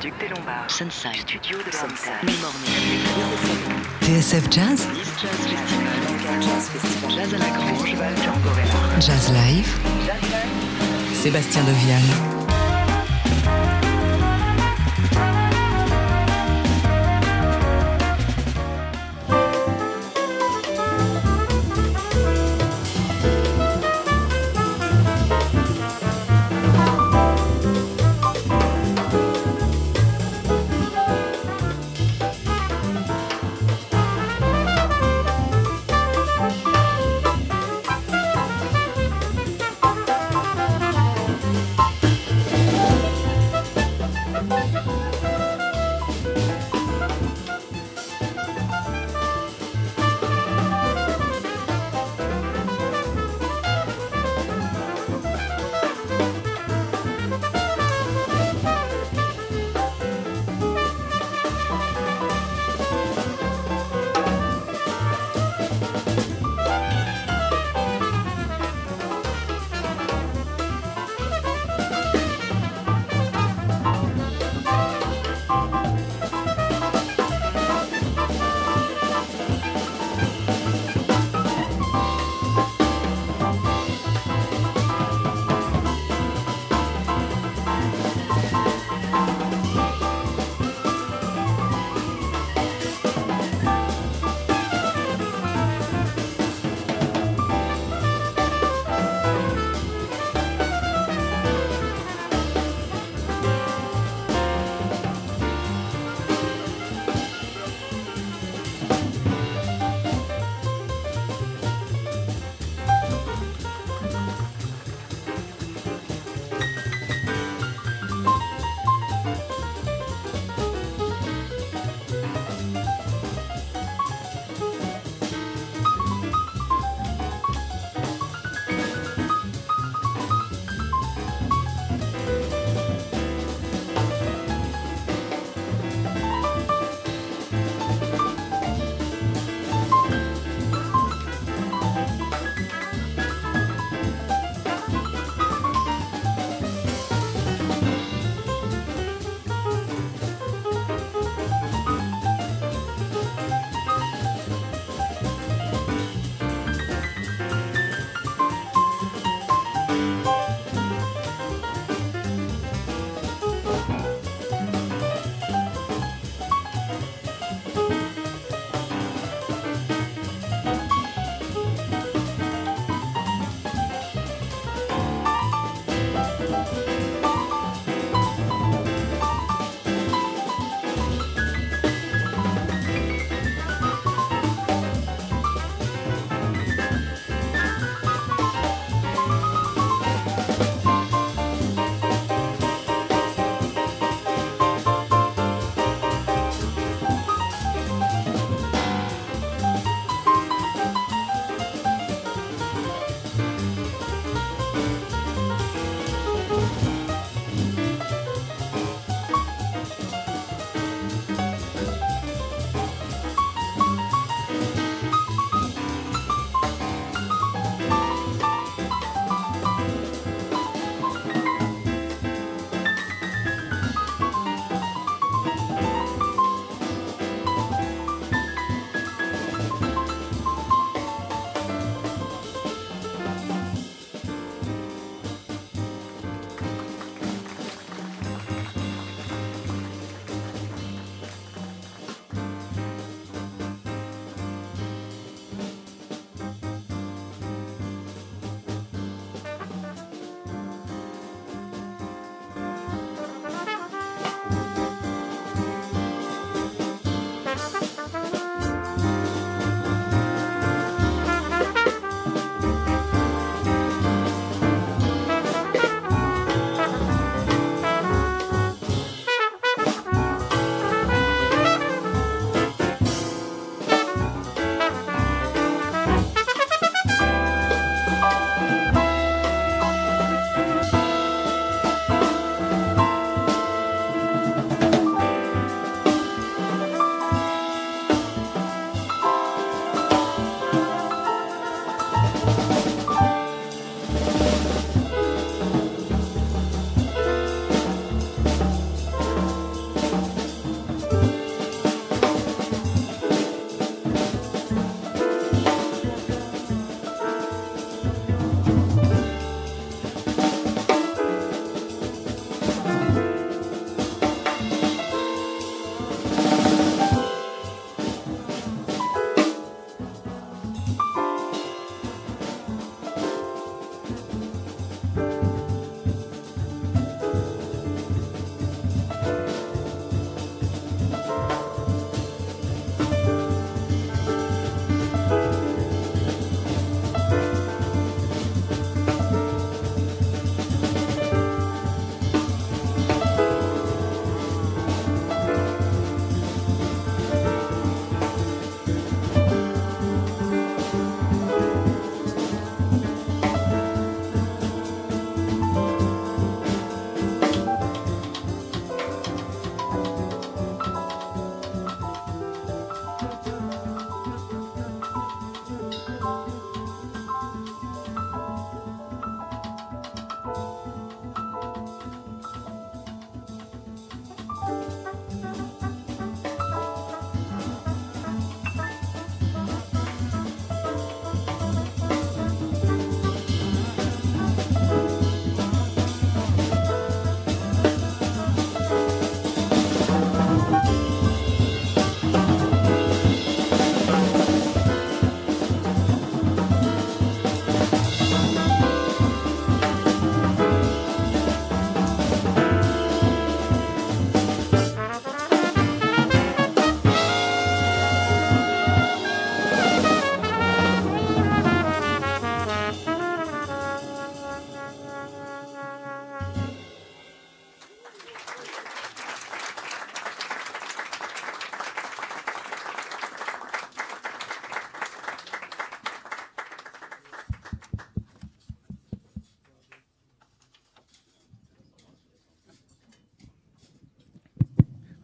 Duc des Lombards. Sunside, Studio de Sunside. Mid-Morning, TSF Jazz, Nice Jazz Festival, Jazz à la Grange, Festival. Jazz Live, Sébastien Devial.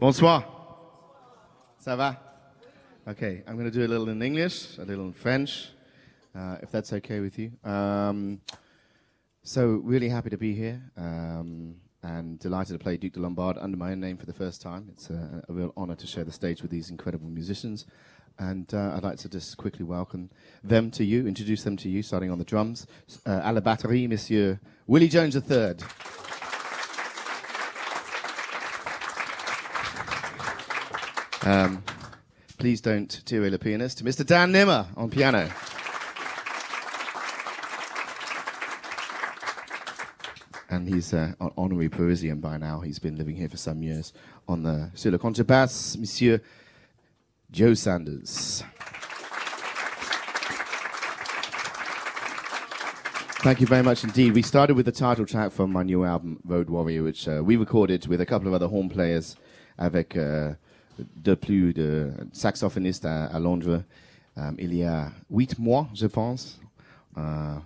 Bonsoir. Ça va? Okay, I'm going to do a little in English, a little in French, uh, if that's okay with you. Um, so, really happy to be here um, and delighted to play Duke de Lombard under my own name for the first time. It's a, a real honor to share the stage with these incredible musicians. And uh, I'd like to just quickly welcome them to you, introduce them to you, starting on the drums. Uh, à la batterie, Monsieur Willie Jones III. Um, please don't derail the pianist. Mr. Dan Nimmer on piano. And he's uh, an honorary Parisian by now. He's been living here for some years. On the sur le contrebasse, Monsieur Joe Sanders. Thank you very much indeed. We started with the title track from my new album, Road Warrior, which uh, we recorded with a couple of other horn players avec uh, de plus de saxophonistes à, à Londres um, il y a huit mois, je pense. Uh,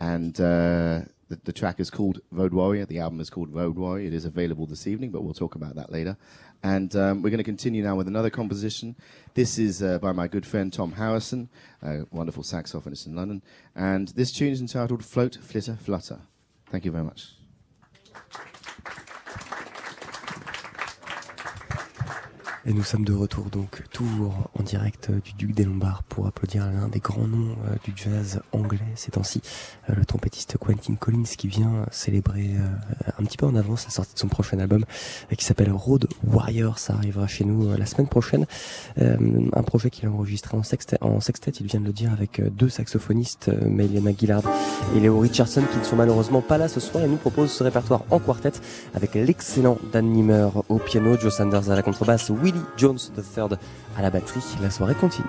and uh, the, the, track is called Road Warrior. The album is called Road Warrior. It is available this evening, but we'll talk about that later. And um, we're going to continue now with another composition. This is uh, by my good friend Tom Harrison, a wonderful saxophonist in London. And this tune is entitled Float, Flitter, Flutter. Thank you very much. Et nous sommes de retour donc toujours en direct du Duc des Lombards pour applaudir l'un des grands noms euh, du jazz anglais ces temps-ci, euh, le trompettiste Quentin Collins qui vient célébrer euh, un petit peu en avance la sortie de son prochain album qui s'appelle Road Warrior. Ça arrivera chez nous la semaine prochaine. un projet qu'il a enregistré en sextet, en sextet, il vient de le dire, avec deux saxophonistes, Meliana Gillard et Léo Richardson qui ne sont malheureusement pas là ce soir et nous propose ce répertoire en quartet avec l'excellent Dan Nimmer au piano, Joe Sanders à la contrebasse, Willie Jones III à la batterie. La soirée continue.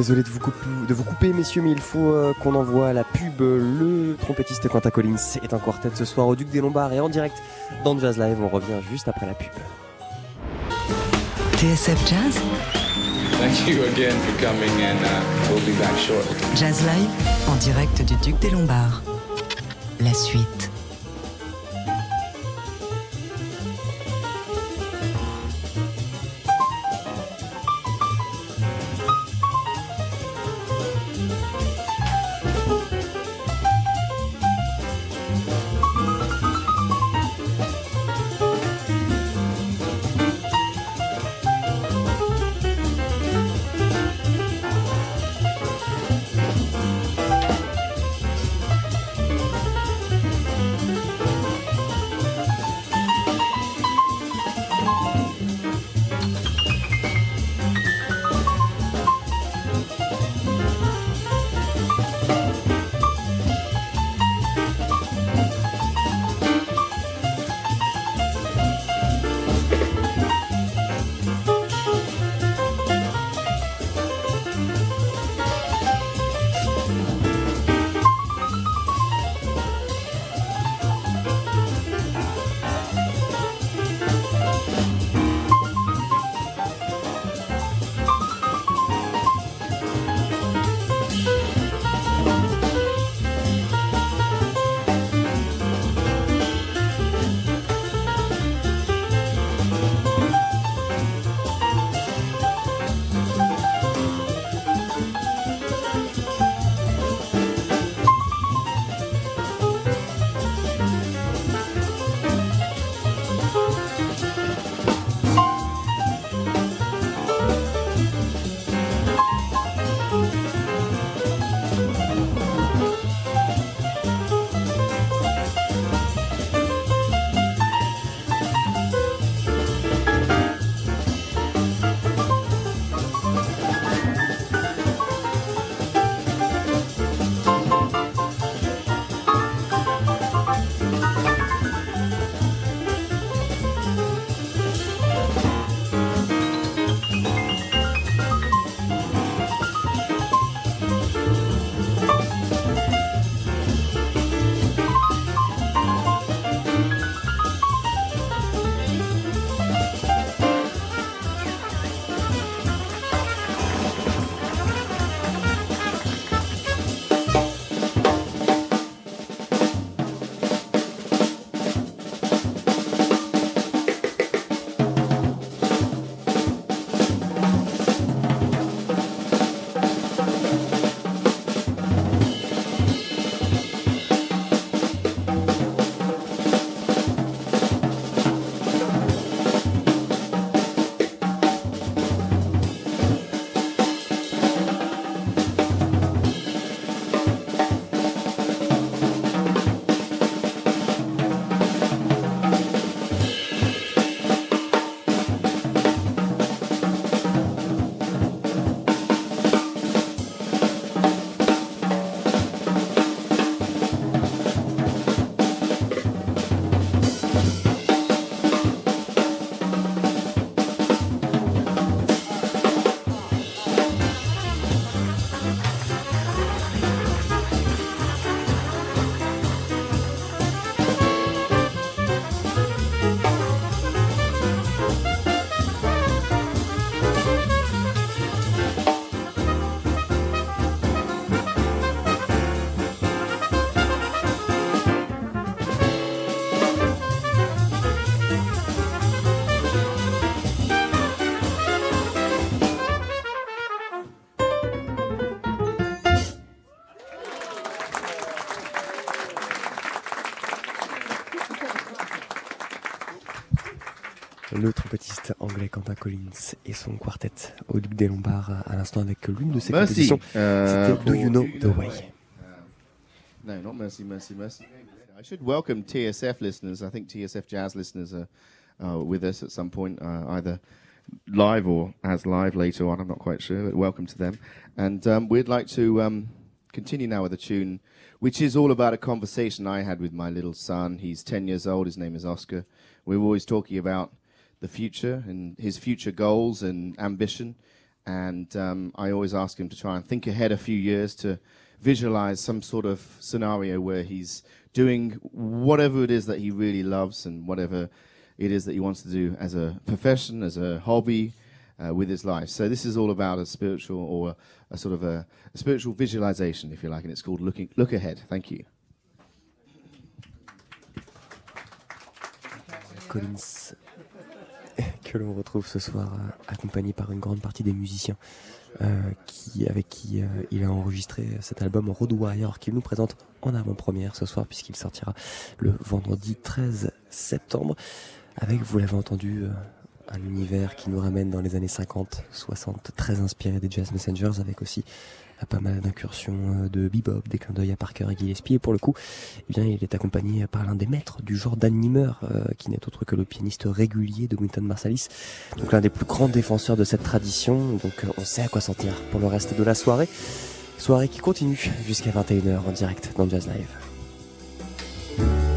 Désolé de vous, couper, de vous couper, messieurs, mais il faut euh, qu'on envoie la pub. Le trompettiste Quentin Collins est en quartet ce soir au Duc des Lombards et en direct dans Jazz Live. On revient juste après la pub. TSF Jazz, Thank you again for coming, and uh, we'll be back shortly. Jazz Live, en direct du Duc des Lombards. La suite. Collins et son quartet au Duc des Lombards à l'instant avec l'une de ses Merci. compositions. Uh, C'était Do You Know the Way. No, not mercy, mercy, mercy. I should welcome TSF listeners. I think TSF jazz listeners are uh, with us at some point, uh, either live or as live later on. I'm not quite sure, but welcome to them. And um, we'd like to um, continue now with a tune which is all about a conversation I had with my little son. He's 10 years old. His name is Oscar. We were always talking about the future and his future goals and ambition. And um, I always ask him to try and think ahead a few years to visualize some sort of scenario where he's doing whatever it is that he really loves and whatever it is that he wants to do as a profession, as a hobby, uh, with his life. So this is all about a spiritual or a, a sort of a, a spiritual visualization, if you like, and it's called looking look ahead. Thank you. Que l'on retrouve ce soir euh, accompagné par une grande partie des musiciens euh, qui, avec qui euh, il a enregistré cet album Road Warrior qu'il nous présente en avant-première ce soir puisqu'il sortira le vendredi 13 septembre. Avec, vous l'avez entendu, un univers qui nous ramène dans les années 50, 60, très inspiré des Jazz Messengers avec aussi pas mal d'incursions euh, de bebop, des clins d'œil à Parker et Gillespie. Et pour le coup, eh bien, il est accompagné par l'un des maîtres du genre Dan Nimmer, euh, qui n'est autre que le pianiste régulier de Winton Marsalis. Donc l'un des plus grands défenseurs de cette tradition. Donc euh, on sait à quoi s'en pour le reste de la soirée. Soirée qui continue jusqu'à 21h en direct dans Jazz Live.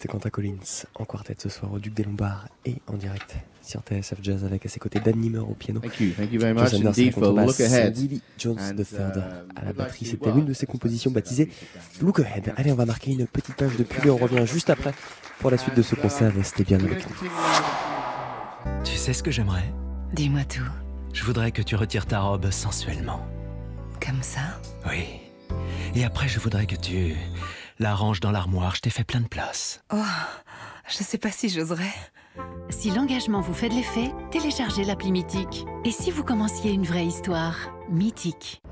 Trompettiste Quentin Collins en quartet ce soir au Duc des Lombards et en direct sur TSF Jazz avec à ses côtés Dan Nimmer au piano. Thank you. Thank you very much à la indeed for Look Ahead. Willie Jones And, III à uh, la we'd batterie. C'était l'une de ses compositions baptisée Look Ahead. Allez, on va marquer une petite page de pub et on revient juste après pour la suite de ce concert. Restez bien avec nous. Tu sais ce que j'aimerais? Dis-moi tout. Je voudrais que tu retires ta robe sensuellement. Comme ça? Oui. Et après, je voudrais que tu la ranges dans l'armoire. Je t'ai fait plein de place. Oh, je sais pas si j'oserais. Si l'engagement vous fait de l'effet, téléchargez l'appli Mythique. Et si vous commenciez une vraie histoire, Mythique.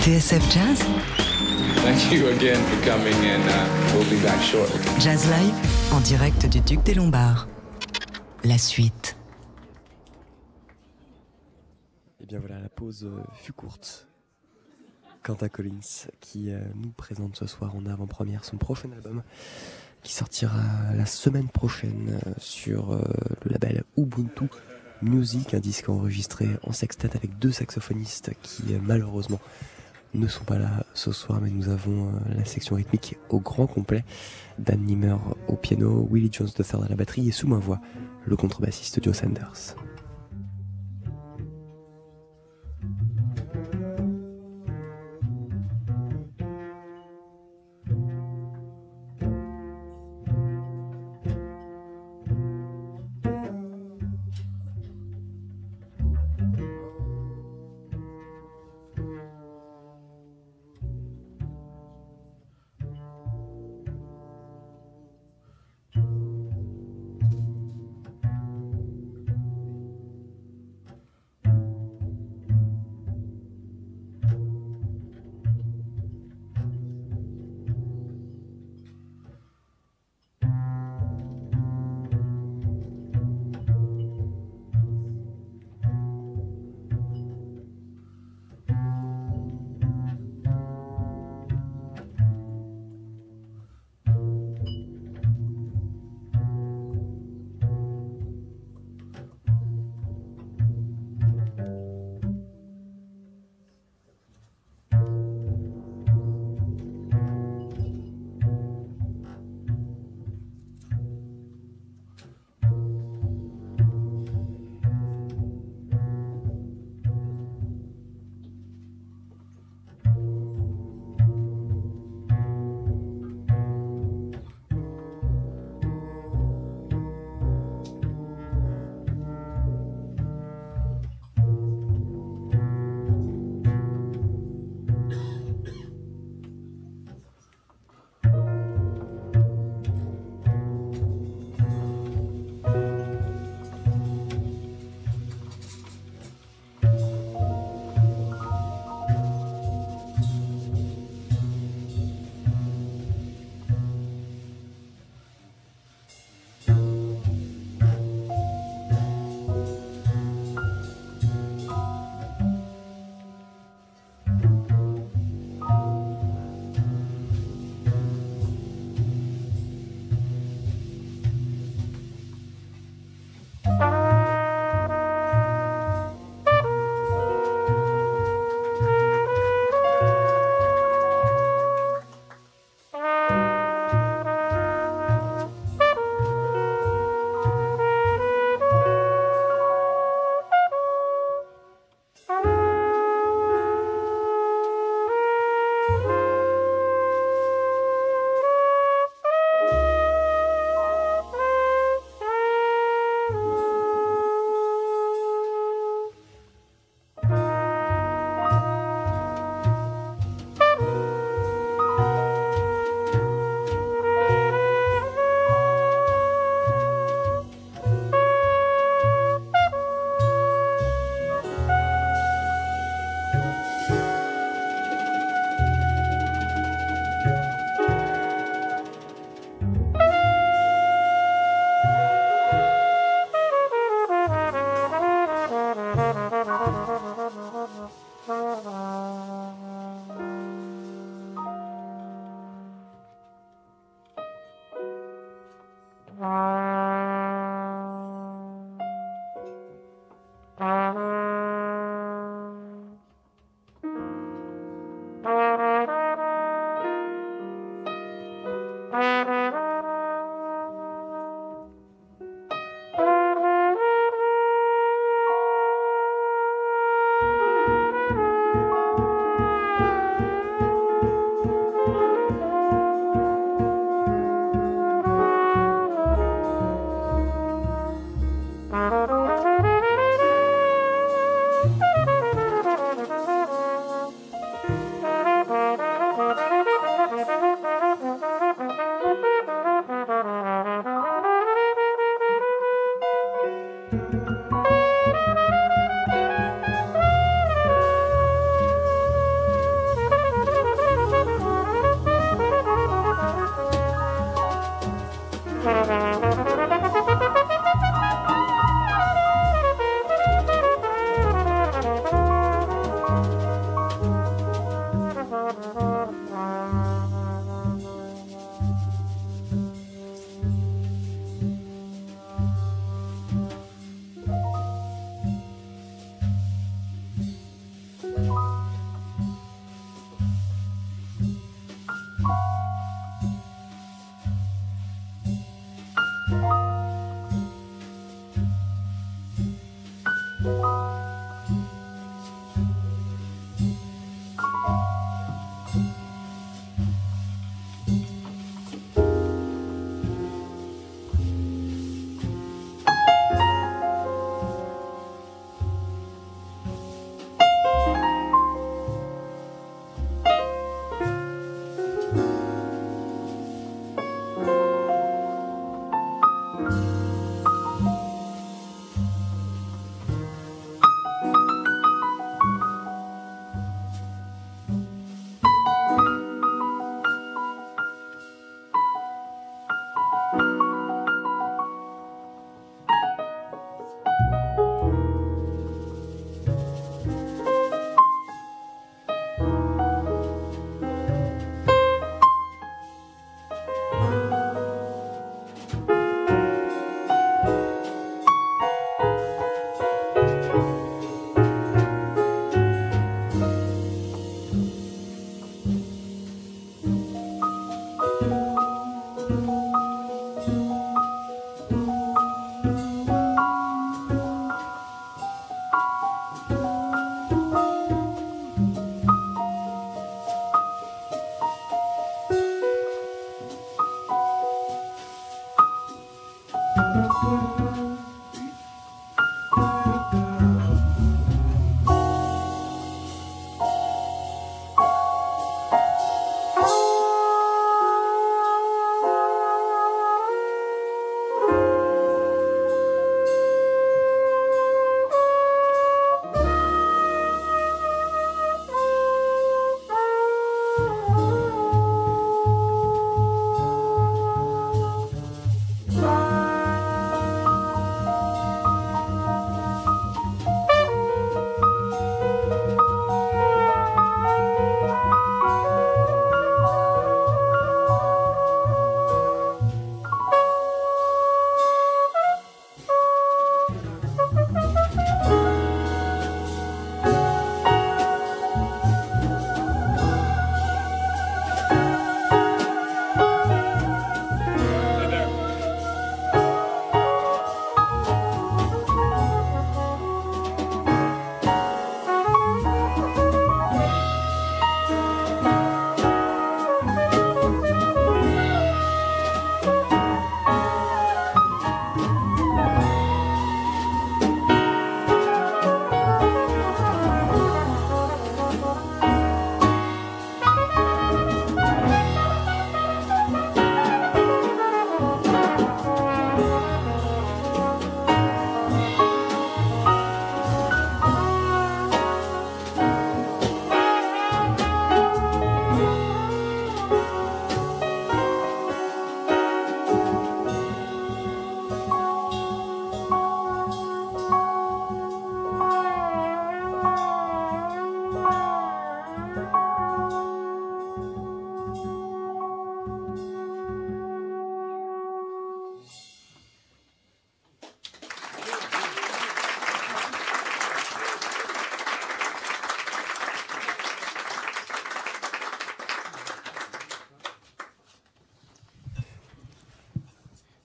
TSF Jazz? Thank you again for coming, and uh, we'll be back shortly. Jazz Live en direct du Duc des Lombards. La suite. Et bien voilà, la pause euh, fut courte. Quentin Collins qui euh, nous présente ce soir en avant-première son prochain album qui sortira la semaine prochaine euh, sur euh, le label Ubuntu Music, un disque enregistré en sextet avec deux saxophonistes qui malheureusement ne sont pas là ce soir, mais nous avons la section rythmique au grand complet. Dan Nimmer au piano, Willie Jones III à la batterie et sous ma voix, le contrebassiste Joe Sanders.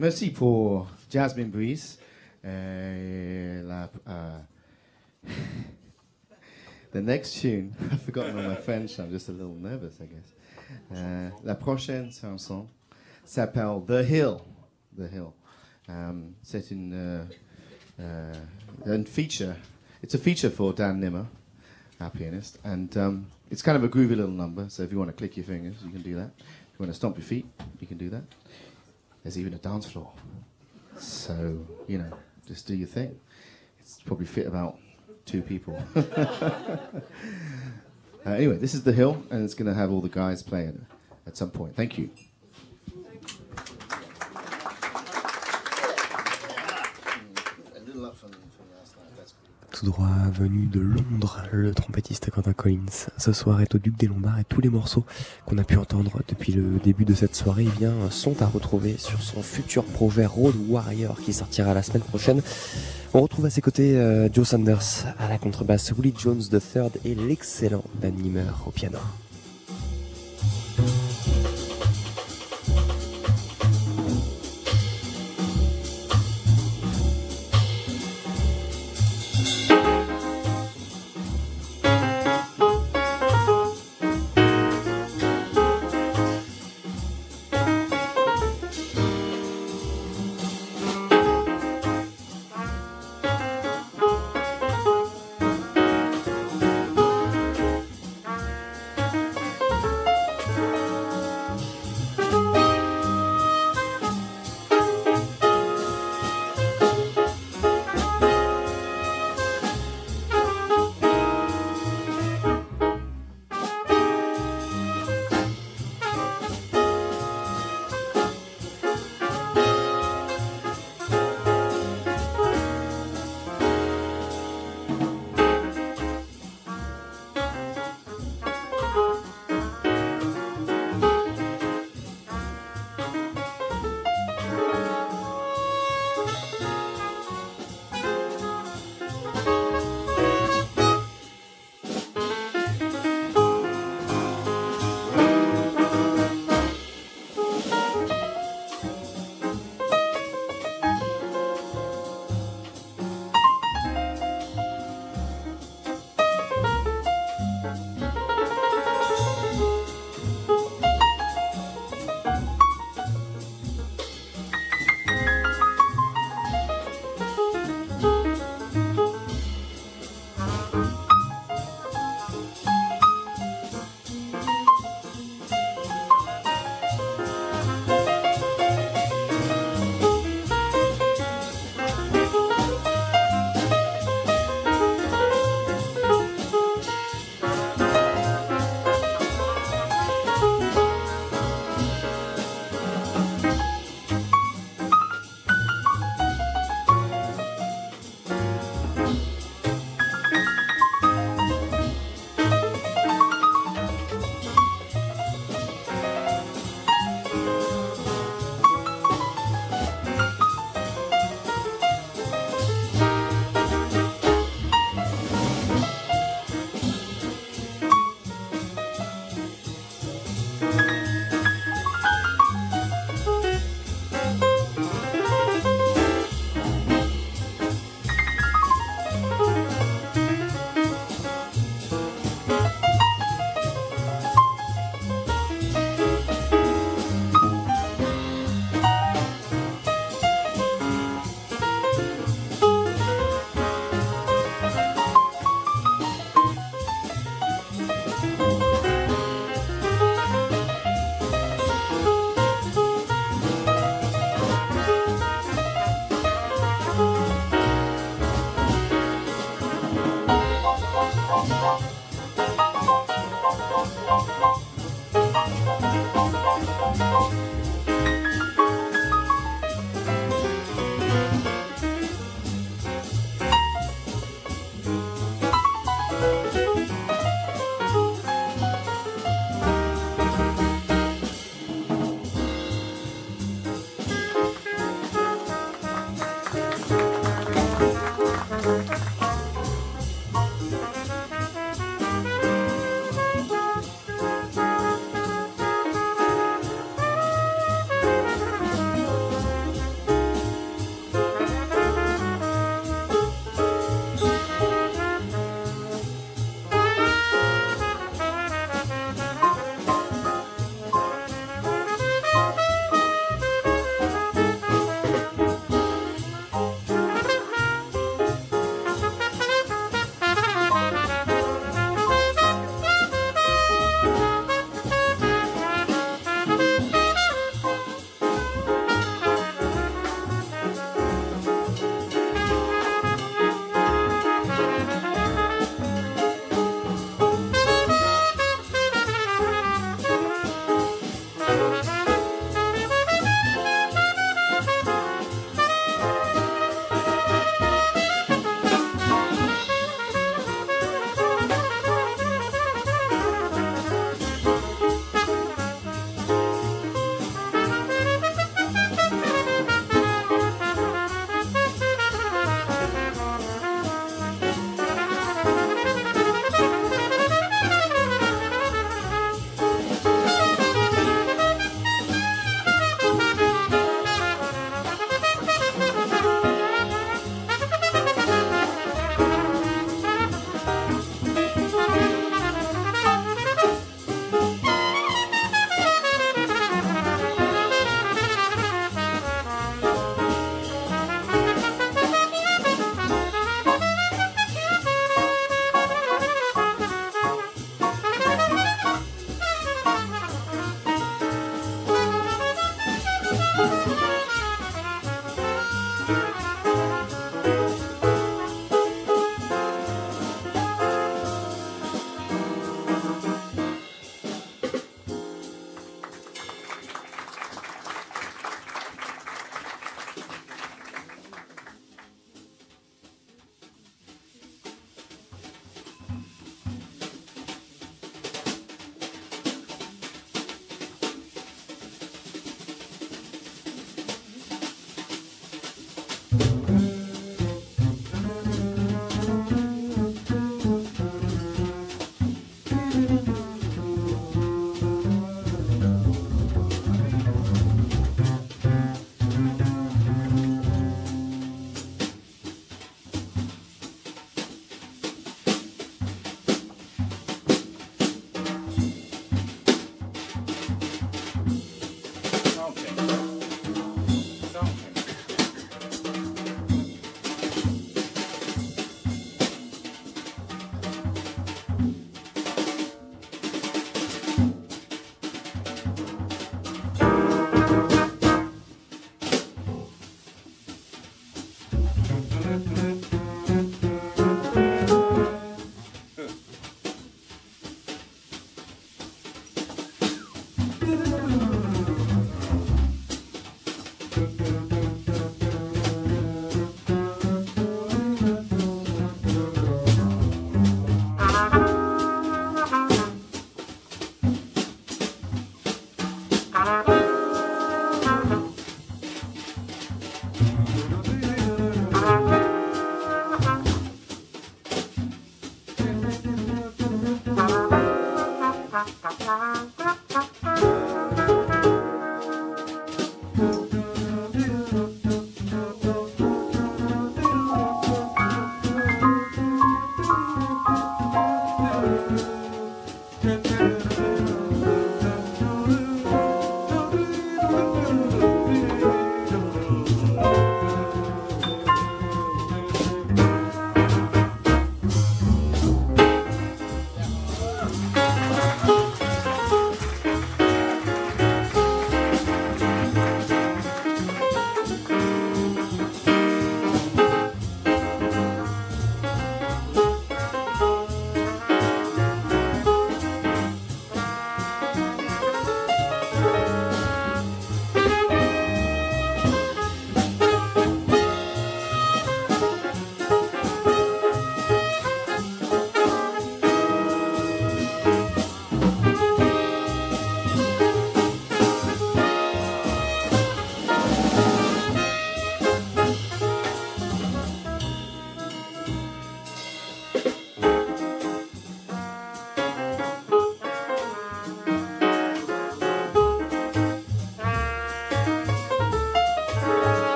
Merci pour Jasmine Breeze. Uh, la, uh, the next tune, I've forgotten all my French, I'm just a little nervous, I guess. Uh, la prochaine chanson s'appelle The Hill. The Hill. Um, c'est une, uh, uh, une feature. It's a feature for Dan Nimmer, our pianist, and um, it's kind of a groovy little number. So if you want to click your fingers, you can do that. If you want to stomp your feet, you can do that. There's even a dance floor. So, you know, just do your thing. It's probably fit about two people. Uh, anyway, this is the hill, and it's going to have all the guys playing at some point. Thank you. Droit venu de Londres, le trompettiste Quentin Collins. Ce soir est au Duc des Lombards et tous les morceaux qu'on a pu entendre depuis le début de cette soirée eh sont à retrouver sur son futur projet Road Warrior qui sortira la semaine prochaine. On retrouve à ses côtés euh, Joe Sanders à la contrebasse, Willie Jones III et l'excellent Dan au piano.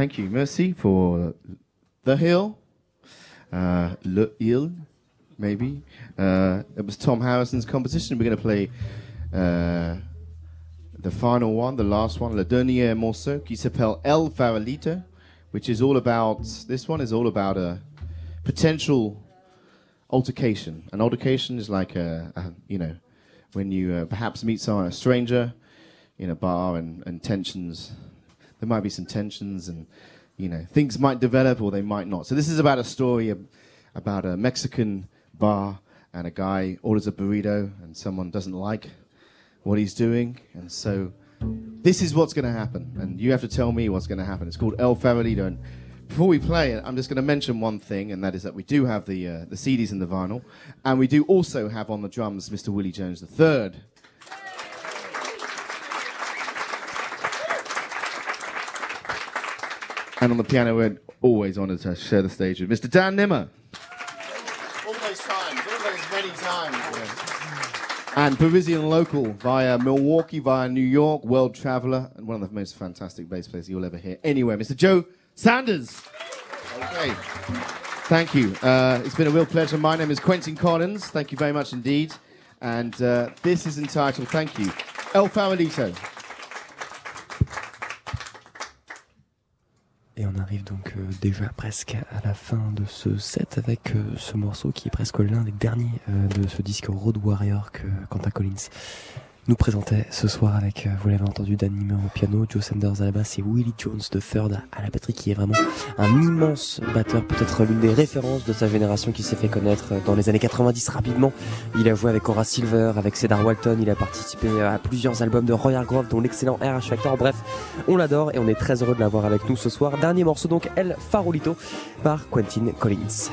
Thank you. Mercy, for The Hill. Uh, Le Hill, maybe. Uh, it was Tom Harrison's composition. We're going to play uh, the final one, the last one, Le Dernier Morceau, qui s'appelle El Farolito, which is all about, this one is all about a potential altercation. An altercation is like a, a you know, when you uh, perhaps meet someone, a stranger, in a bar and, and tensions there might be some tensions and you know things might develop or they might not. So this is about a story ab- about a mexican bar and a guy orders a burrito and someone doesn't like what he's doing. And so this is what's going to happen. And you have to tell me what's going to happen. It's called el farolito and before we play it i'm just going to mention one thing and that is that we do have the, uh, the cds and the vinyl. And we do also have on the drums mr willie jones the And on the piano, we're always honoured to share the stage with Mr. Dan Nimmer. All those times, all those many times. And Parisian local via Milwaukee, via New York, world traveller, and one of the most fantastic bass players you'll ever hear anywhere, Mr. Joe Sanders. Okay. Thank you. Uh, it's been a real pleasure. My name is Quentin Collins. Thank you very much indeed. And uh, this is entitled, thank you, El Farolito. Et on arrive donc euh, déjà presque à la fin de ce set avec euh, ce morceau qui est presque l'un des derniers euh, de ce disque Road Warrior que Quentin Collins nous présentait ce soir avec, euh, vous l'avez entendu, Dan Nimmer au piano, Joe Sanders à la basse et Willie Jones de Third à la batterie qui est vraiment un immense batteur, peut-être l'une des références de sa génération qui s'est fait connaître dans les années 90 rapidement. Il a joué avec Cora Silver, avec Cedar Walton, il a participé à plusieurs albums de Roy Hargrove dont l'excellent RH Factor. Bref, on l'adore et on est très heureux de l'avoir avec nous ce soir. Dernier morceau donc El Farolito par Quentin Collins.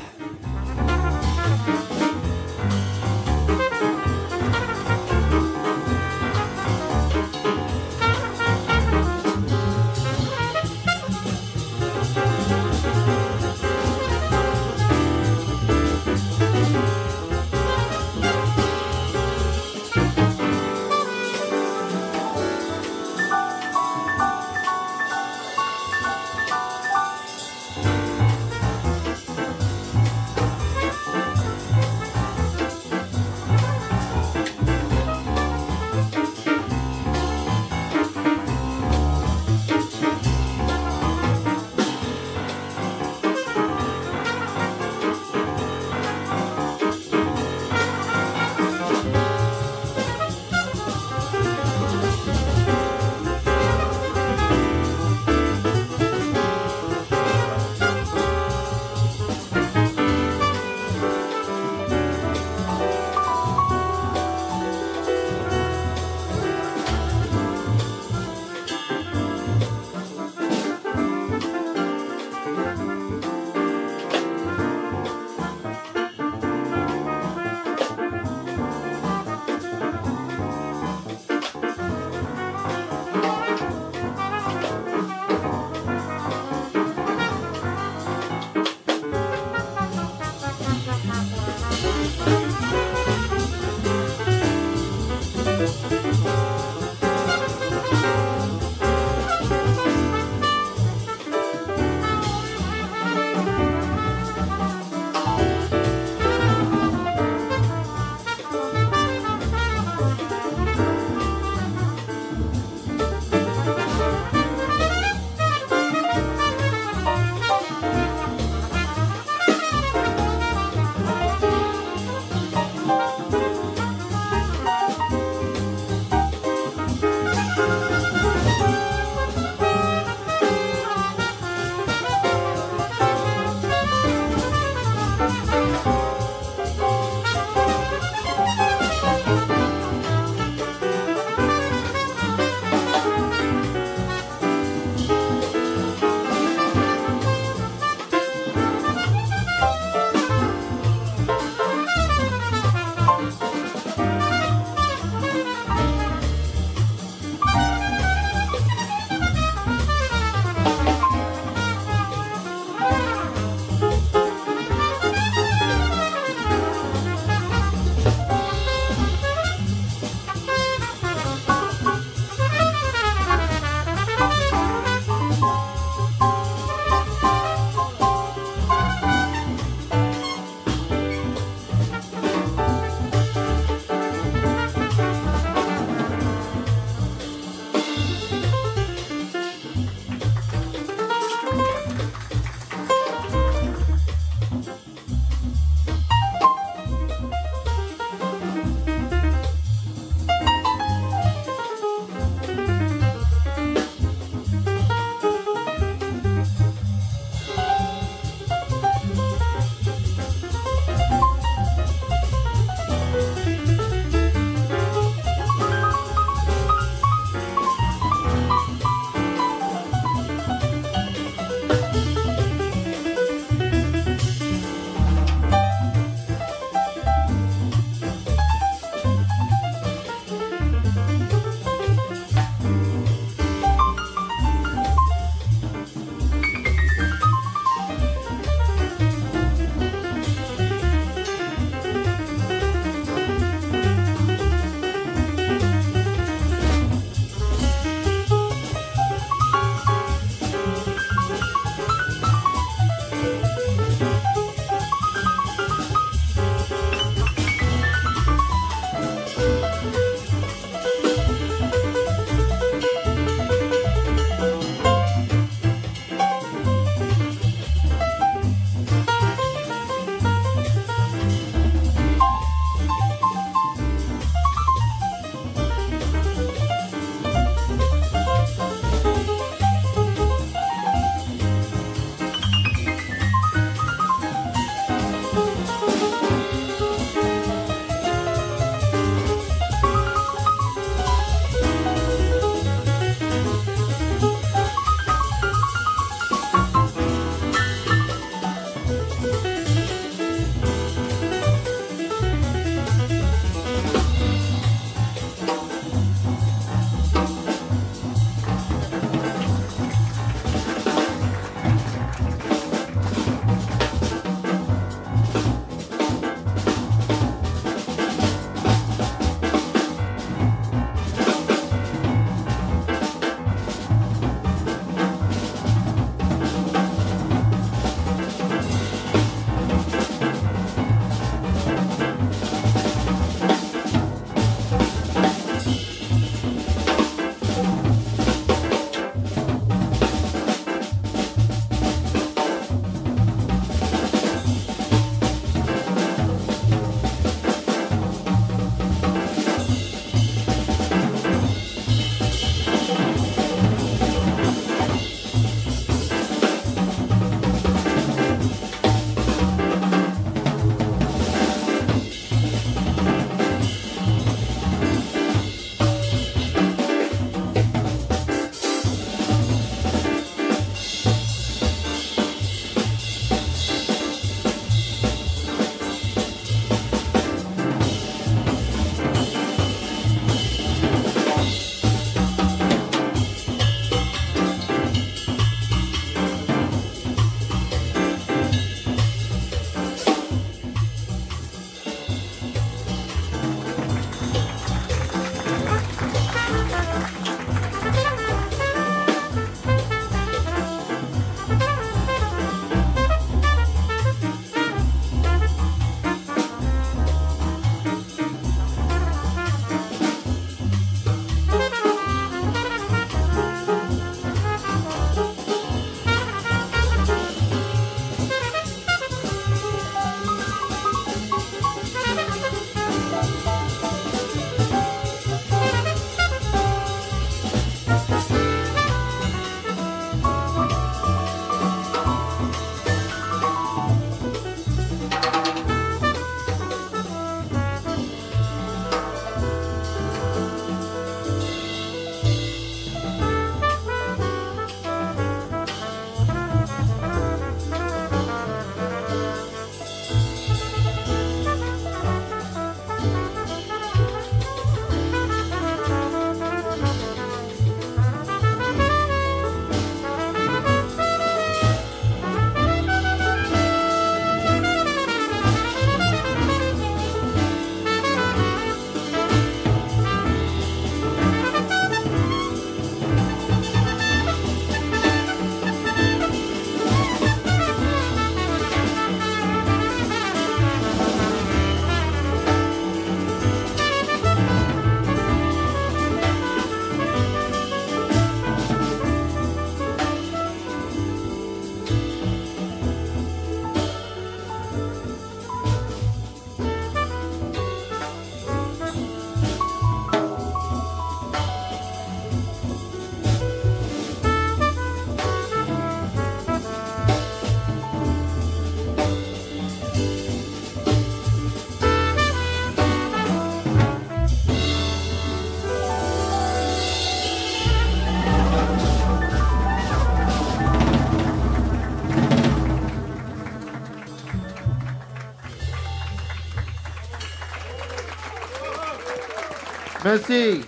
Merci.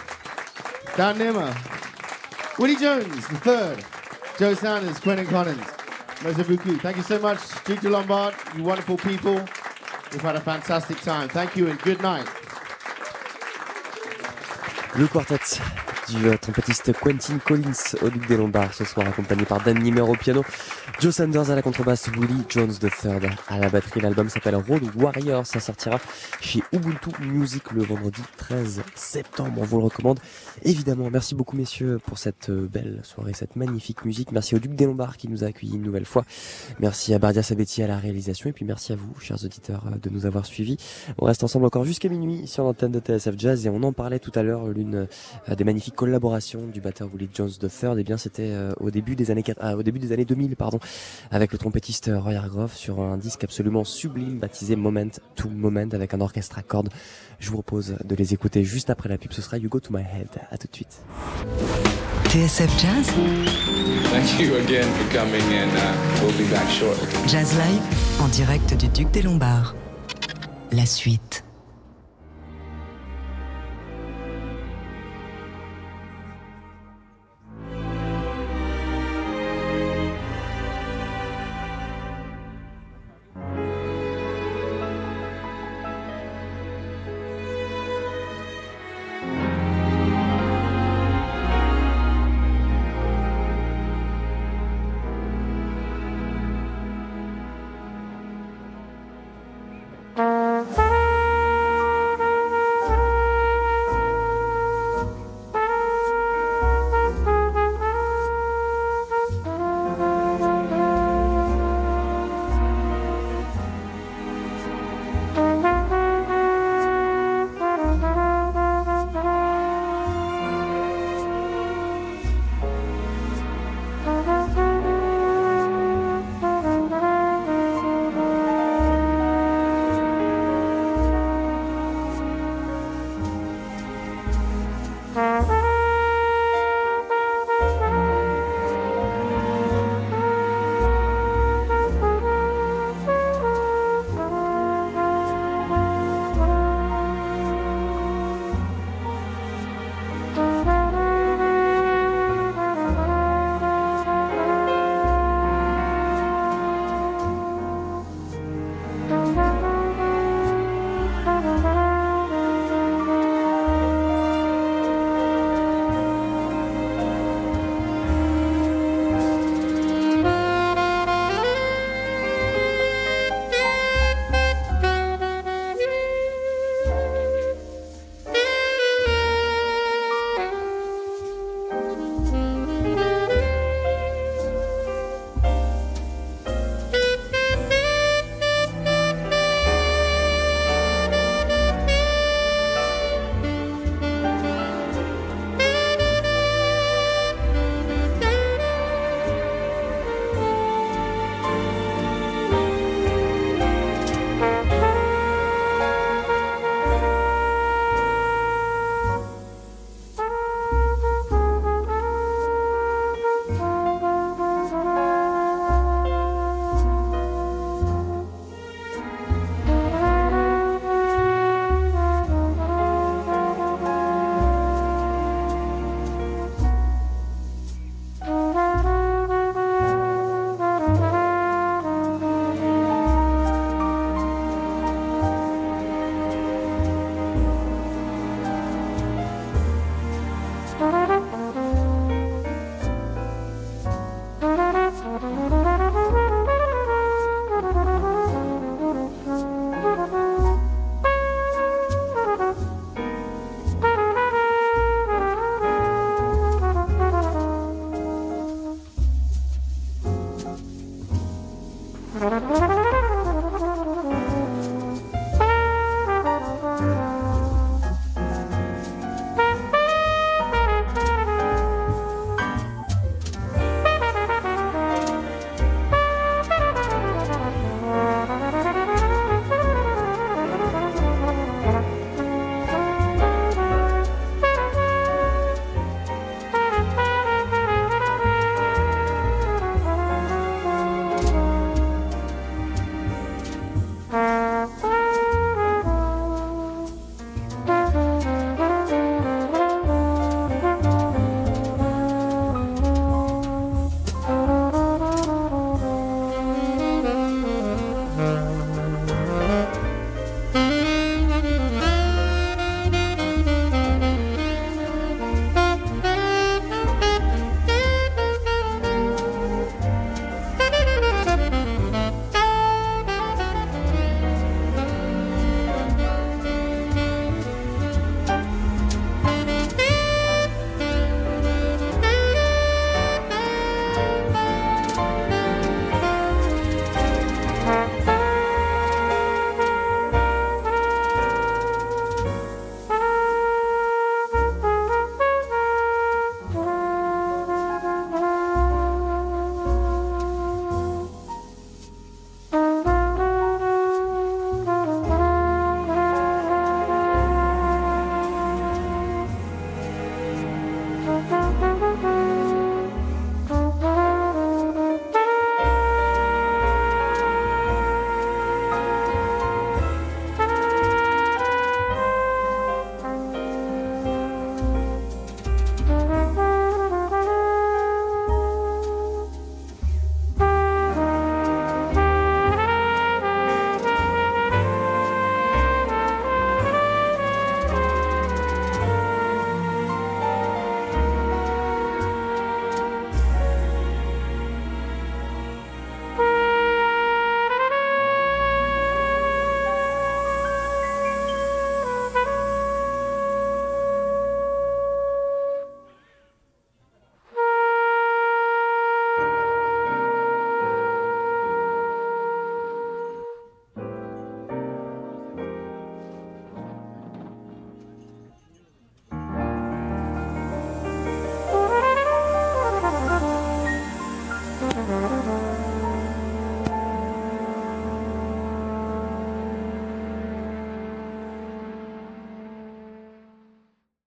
Dan Nimmer. Willie Jones, the third. Joe Sanders, Quentin Collins. Merci beaucoup. Thank you so much, Duke de Lombard, you wonderful people. We've had a fantastic time. Thank you and good night. Le quartet du euh, trompettiste Quentin Collins au Duc des Lombards ce soir accompagné par Dan Nimmer au piano, Joe Sanders à la contrebasse, Willie Jones III à la batterie. L'album s'appelle Road Warrior, ça sortira chez Ubuntu Music le vendredi 13 septembre. On vous le recommande évidemment. Merci beaucoup messieurs pour cette euh, belle soirée, cette magnifique musique. Merci au Duc des Lombards qui nous a accueillis une nouvelle fois. Merci à Bardia Sabetti à la réalisation et puis merci à vous, chers auditeurs, euh, de nous avoir suivis. On reste ensemble encore jusqu'à minuit sur l'antenne de TSF Jazz et on en parlait tout à l'heure, l'une euh, des magnifiques collaborations du batteur Willie Jones III. Et bien c'était au début des années ah, au début des années 2000 pardon avec le trompettiste Roy Hargrove sur un disque absolument sublime baptisé Moment to Moment avec un orchestre à cordes. Je vous propose de les écouter juste après la pub. Ce sera You Go to My Head. À tout de suite. TSF Jazz, Thank you again for coming, and uh, we'll be back shortly. Jazz Live, en direct du Duc des Lombards. La suite.